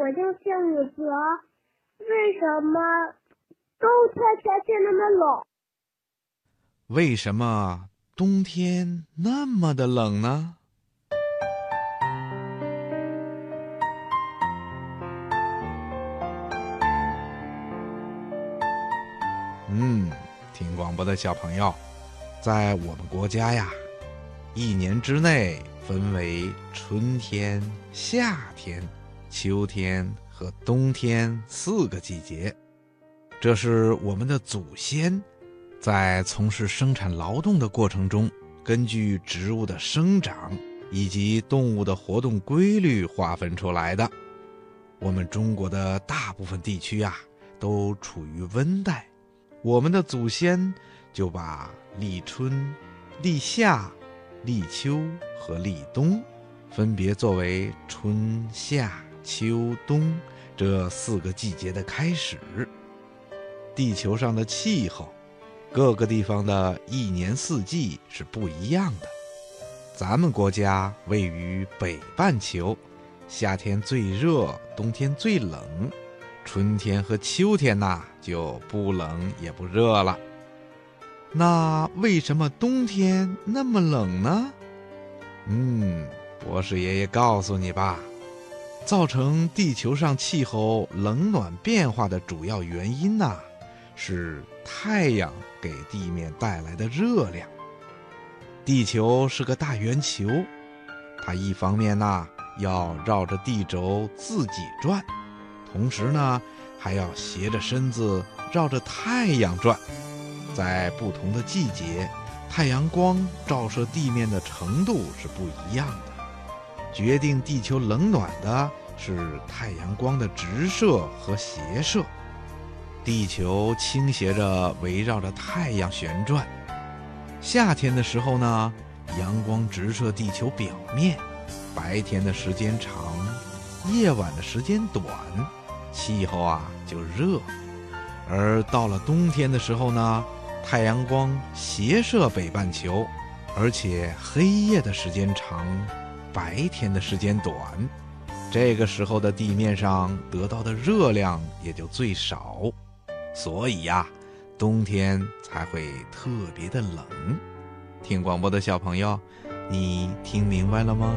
我叫谢武泽。为什么冬天天气那么冷？为什么冬天那么的冷呢？嗯，听广播的小朋友，在我们国家呀，一年之内分为春天、夏天、秋天和冬天四个季节。这是我们的祖先在从事生产劳动的过程中，根据植物的生长以及动物的活动规律划分出来的。我们中国的大部分地区啊，都处于温带。我们的祖先就把立春、立夏、立秋和立冬分别作为春夏秋冬这四个季节的开始。地球上的气候，各个地方的一年四季是不一样的。咱们国家位于北半球，夏天最热，冬天最冷。春天和秋天呐，就不冷也不热了。那为什么冬天那么冷呢？嗯，博士爷爷告诉你吧，造成地球上气候冷暖变化的主要原因呐，是太阳给地面带来的热量。地球是个大圆球，它一方面呐要绕着地轴自己转。同时呢，还要斜着身子绕着太阳转，在不同的季节，太阳光照射地面的程度是不一样的。决定地球冷暖的是太阳光的直射和斜射。地球倾斜着围绕着太阳旋转。夏天的时候呢，阳光直射地球表面，白天的时间长，夜晚的时间短。气候啊就热，而到了冬天的时候呢，太阳光斜射北半球，而且黑夜的时间长，白天的时间短，这个时候的地面上得到的热量也就最少，所以呀，冬天才会特别的冷。听广播的小朋友，你听明白了吗？